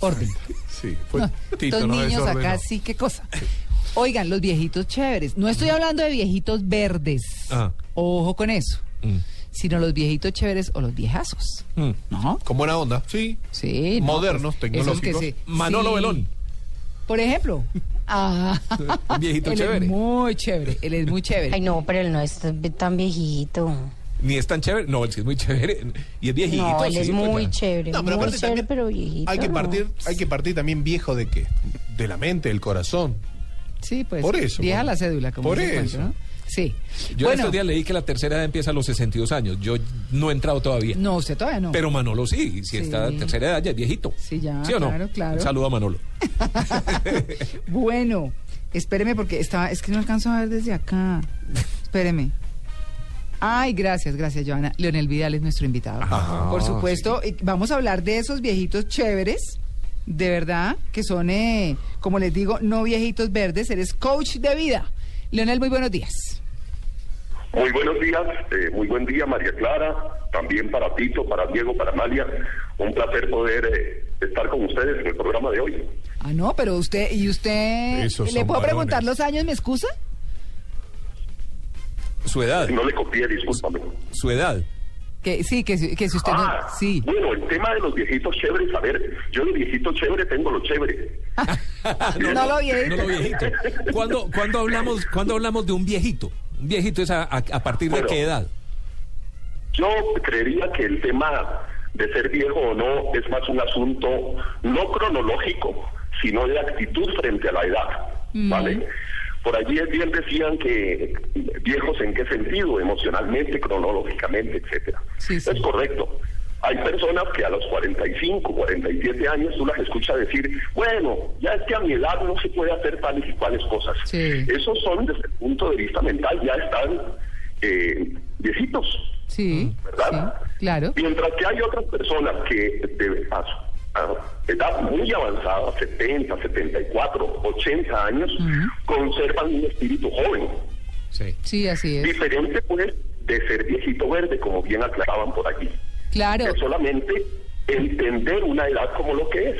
orden. Sí, fue No, Tito, estos no niños acá sí, qué cosa. Oigan, los viejitos chéveres. No estoy hablando de viejitos verdes. Ah. Ojo con eso. Mm. Sino los viejitos chéveres o los viejazos. Mm. ¿No? Con buena onda, sí. Sí. no, Modernos, pues, tecnológicos. se- Manolo sí. Belón. Por ejemplo. Ah, Un viejito él chévere. Es muy chévere. Él es muy chévere. Ay, no, pero él no es tan viejito. Ni es tan chévere. No, él sí es muy chévere. Y es viejito. No, él sí, es pues, muy chévere. No, pero muy aparte chévere, también pero viejito. hay que no. partir, hay que partir también viejo de qué, de la mente, del corazón. Sí, pues. Por eso, Vieja la cédula, como por el cuento, eso. ¿no? Sí. Yo bueno, estos días leí que la tercera edad empieza a los 62 años. Yo no he entrado todavía. no, usted todavía no. Pero Manolo sí. Si Sí. está a tercera edad ya es viejito. Sí, ya, ¿Sí o no? claro, claro. Un saludo a Manolo. Bueno, espéreme porque estaba, es que no alcanzo a ver desde acá. Espéreme. Ay, gracias, gracias, Joana. Leonel Vidal es nuestro invitado. Ah, Por supuesto, y vamos a hablar de esos viejitos chéveres, de verdad, que son, eh, como les digo, no viejitos verdes, eres coach de vida. Leonel, muy buenos días. Muy buenos días, eh, muy buen día María Clara, también para Tito, para Diego, para Amalia. Un placer poder eh, estar con ustedes en el programa de hoy. Ah, no, pero usted, ¿y usted Esos le puedo varones. preguntar los años, me excusa? Su edad. No le copié, discúlpame. Su edad. Que sí, que, si- que si usted Ah, no... Sí. bueno, el tema de los viejitos chéveres, a ver, yo de viejito chévere tengo lo chévere. No lo viejito. No lo viejito. ¿Cuándo, cuándo hablamos, ¿Cuándo hablamos de un viejito? Un viejito es a, a- a partir de qué edad? Yo creería que el tema de ser viejo o no es más un asunto no cronológico, sino de actitud frente a la edad, ¿vale? Por allí bien decían que viejos en qué sentido, emocionalmente, cronológicamente, etcétera. Sí, sí. Es correcto. Hay personas que a los 45, 47 años tú las escuchas decir, bueno, ya es que a mi edad no se puede hacer tales y cuales cosas. Sí. Esos son, desde el punto de vista mental, ya están eh, viejitos. Sí, ¿verdad? sí, claro. Mientras que hay otras personas que de a, a edad muy avanzada, 70, 74, 80 años, conservan un espíritu joven. Sí. Sí, así es. Diferente, pues, de ser viejito verde, como bien aclaraban por aquí. Claro, Es solamente entender una edad como lo que es.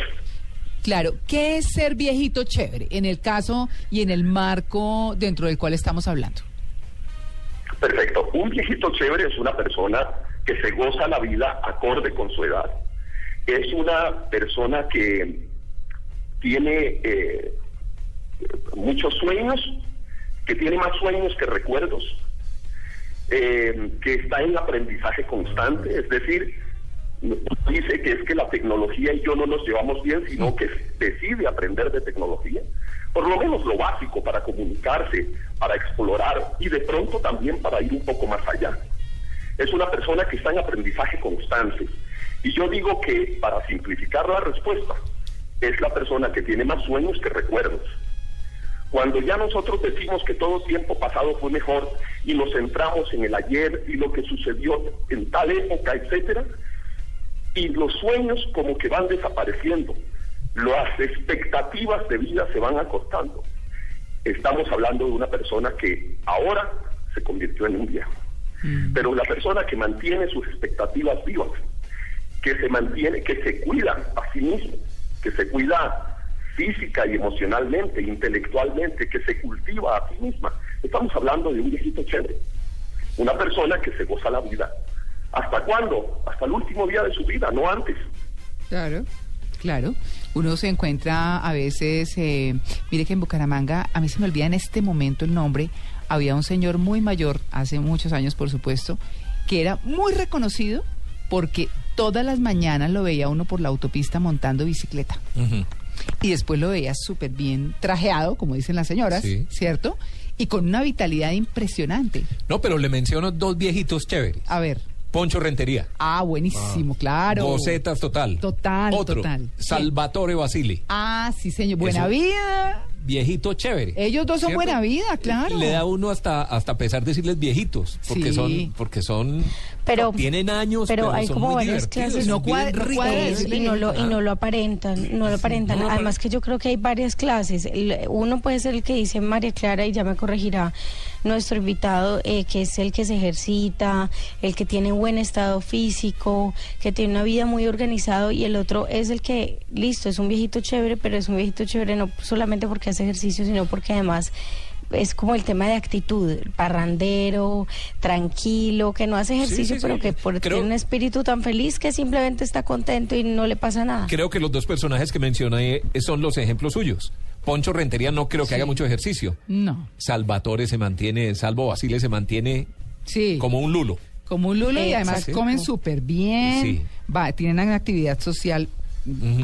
claro. ¿Qué es ser viejito chévere en el caso y en el marco dentro del cual estamos hablando? Perfecto. Un viejito chévere es una persona que se goza la vida acorde con su edad. Es una persona que tiene eh, muchos sueños, que tiene más sueños que recuerdos, eh, que está en aprendizaje constante, es decir, dice que es que la tecnología y yo no nos llevamos bien, sino que decide aprender de tecnología. Por lo menos lo básico para comunicarse, para explorar y de pronto también para ir un poco más allá. Es una persona que está en aprendizaje constante. Y yo digo que, para simplificar la respuesta, es la persona que tiene más sueños que recuerdos. Cuando ya nosotros decimos que todo tiempo pasado fue mejor y nos centramos en el ayer y lo que sucedió en tal época, etcétera, y los sueños como que van desapareciendo, las expectativas de vida se van acortando. Estamos hablando de una persona que ahora se convirtió en un viejo. Pero la persona que mantiene sus expectativas vivas, que se mantiene, que se cuida a sí mismo, que se cuida física y emocionalmente, intelectualmente, que se cultiva a sí misma. Estamos hablando de un viejito chévere, una persona que se goza la vida. ¿Hasta cuándo? Hasta el último día de su vida, no antes. Claro, claro. Uno se encuentra a veces, eh, mire que en Bucaramanga, a mí se me olvida en este momento el nombre, había un señor muy mayor, hace muchos años por supuesto, que era muy reconocido porque todas las mañanas lo veía uno por la autopista montando bicicleta. Y después lo veía súper bien trajeado, como dicen las señoras, Sí. ¿cierto? Y con una vitalidad impresionante. No, pero le menciono dos viejitos chéveres. A ver. Poncho Rentería. Ah, buenísimo, claro. Bocetas total. Total, Otro, total. Salvatore Basili. Ah, sí, señor. Buena Eso- vida. Viejito chévere. Ellos dos son ¿cierto? buena vida, claro. Le da uno hasta hasta pesar decirles viejitos, porque Sí. son porque son Pero- tienen años, pero pero, hay son como muy varias clases. No decirle y no lo y no lo aparentan, no lo aparentan. no lo Además que yo creo que hay varias clases. Uno puede ser el que dice María Clara y ya me corregirá nuestro invitado, eh, que es el que se ejercita, el que tiene buen estado físico, que tiene una vida muy organizado y el otro es el que listo es un viejito chévere, pero es un viejito chévere no solamente porque hace ejercicio, sino porque además es como el tema de actitud, parrandero, tranquilo, que no hace ejercicio, sí, pero sí. que por, Creo- tiene un espíritu tan feliz que simplemente está contento y no le pasa nada. Creo que los dos personajes que mencioné son los ejemplos suyos. Poncho Rentería no creo que haga mucho ejercicio. No. Salvatore se mantiene, Salvo Basile se mantiene Sí. como un lulo. Como un lulo y además comen súper bien, Sí. va, tienen una actividad social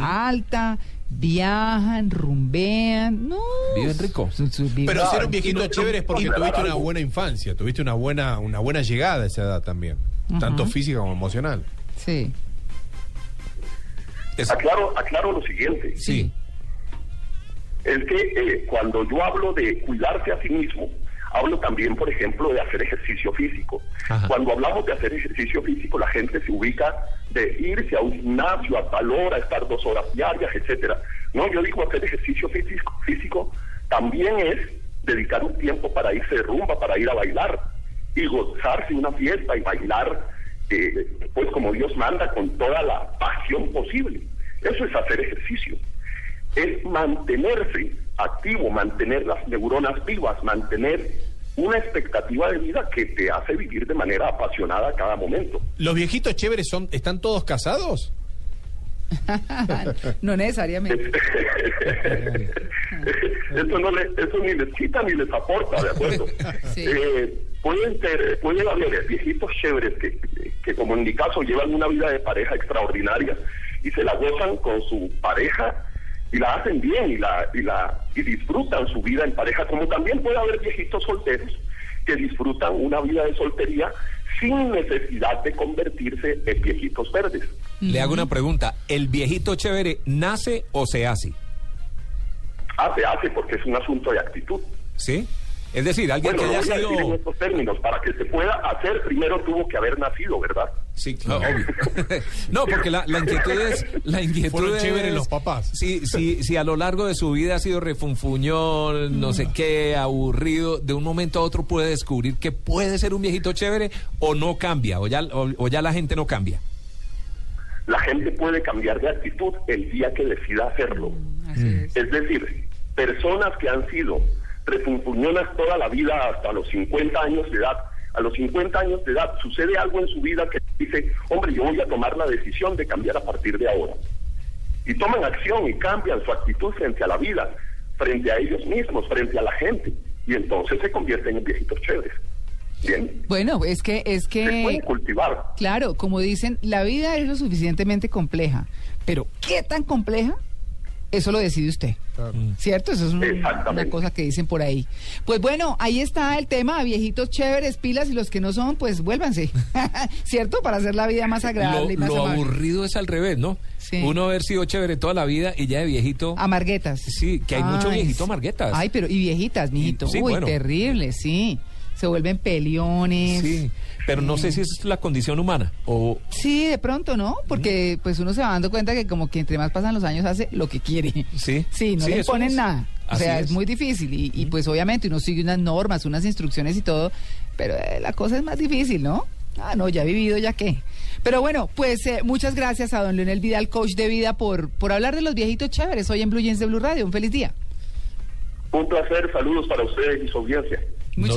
alta, viajan, rumbean, no. Viven rico. Su- su- viven- Pero ser un viejito no- chévere es porque tuviste una buena infancia, tuviste una buena, una buena llegada a esa edad también, tanto física como emocional. Sí. Es- Aclaro, aclaro lo siguiente. sí. Es que eh, cuando yo hablo de cuidarse a sí mismo, hablo también, por ejemplo, de hacer ejercicio físico. Ajá. Cuando hablamos de hacer ejercicio físico, la gente se ubica de irse a un gimnasio a tal hora, estar dos horas diarias, etcétera. No, yo digo hacer ejercicio físico, físico también es dedicar un tiempo para irse de rumba, para ir a bailar y gozarse una fiesta y bailar, eh, pues como Dios manda, con toda la pasión posible. Eso es hacer ejercicio es mantenerse activo, mantener las neuronas vivas, mantener una expectativa de vida que te hace vivir de manera apasionada cada momento. ¿Los viejitos chéveres son, están todos casados? no necesariamente. eso, no le- eso ni les quita ni les aporta, ¿de acuerdo? Sí. Eh, pueden ser, pueden haber viejitos chéveres que, que, como en mi caso, llevan una vida de pareja extraordinaria y se la gozan con su pareja y la hacen bien y la, y la y disfrutan su vida en pareja, como también puede haber viejitos solteros que disfrutan una vida de soltería sin necesidad de convertirse en viejitos verdes. Le hago una pregunta. ¿El viejito chévere nace o se hace? Hace, hace, porque es un asunto de actitud. ¿Sí? Es decir, alguien Bueno, que haya voy a decir en sido... estos términos, para que se pueda hacer, primero tuvo que haber nacido, ¿verdad? Sí, claro, obvio. no, porque la, la inquietud es... La inquietud Fueron es- chéveres los papás. Sí, sí, sí, a lo largo de su vida ha sido refunfuñón, no sé qué, aburrido, de un momento a otro puede descubrir que puede ser un viejito chévere o no cambia, o ya, o, o ya la gente no cambia. La gente puede cambiar de actitud el día que decida hacerlo. Así es. Es decir, personas que han sido refunfuñonas toda la vida hasta los 50 años de edad, a los 50 años de edad sucede algo en su vida que dice, hombre, yo voy a tomar la decisión de cambiar a partir de ahora. Y toman acción y cambian su actitud frente a la vida, frente a ellos mismos, frente a la gente. Y entonces se convierten en viejitos chéveres. Bien. Bueno, es que es Se que pueden cultivar. claro, como dicen, la vida es lo suficientemente compleja, pero ¿qué tan compleja? Eso lo decide usted. ¿Cierto? Eso es un- una cosa que dicen por ahí. Pues bueno, ahí está el tema, viejitos chéveres, pilas, y los que no son, pues vuélvanse. ¿Cierto? Para hacer la vida más agradable Lo, y más lo amable. aburrido es al revés, ¿no? Sí. Uno haber sido chévere toda la vida y ya de viejito... Amarguetas. Sí, que hay mucho Ay, viejito sí. amarguetas. Ay, pero y viejitas, mijito. Y- sí, Uy, bueno. terrible, sí. Se vuelven peliones. Sí, pero no sé si es la condición humana o... Sí, de pronto, ¿no? Porque pues uno se va dando cuenta que como que entre más pasan los años hace lo que quiere. Sí. Sí, no Sí, le ponen es. nada. O sea, es. es. muy difícil y, y, pues obviamente uno sigue unas normas, unas instrucciones y todo, pero eh, la cosa es más difícil, ¿no? Ah, no, ya he vivido, ya qué. Pero bueno, pues eh, muchas gracias a don Leonel Vidal, coach de vida, por, por hablar de los viejitos chéveres hoy en Blue Jeans de Blue Radio. Un feliz día. Un placer, saludos para ustedes y su audiencia. Muchas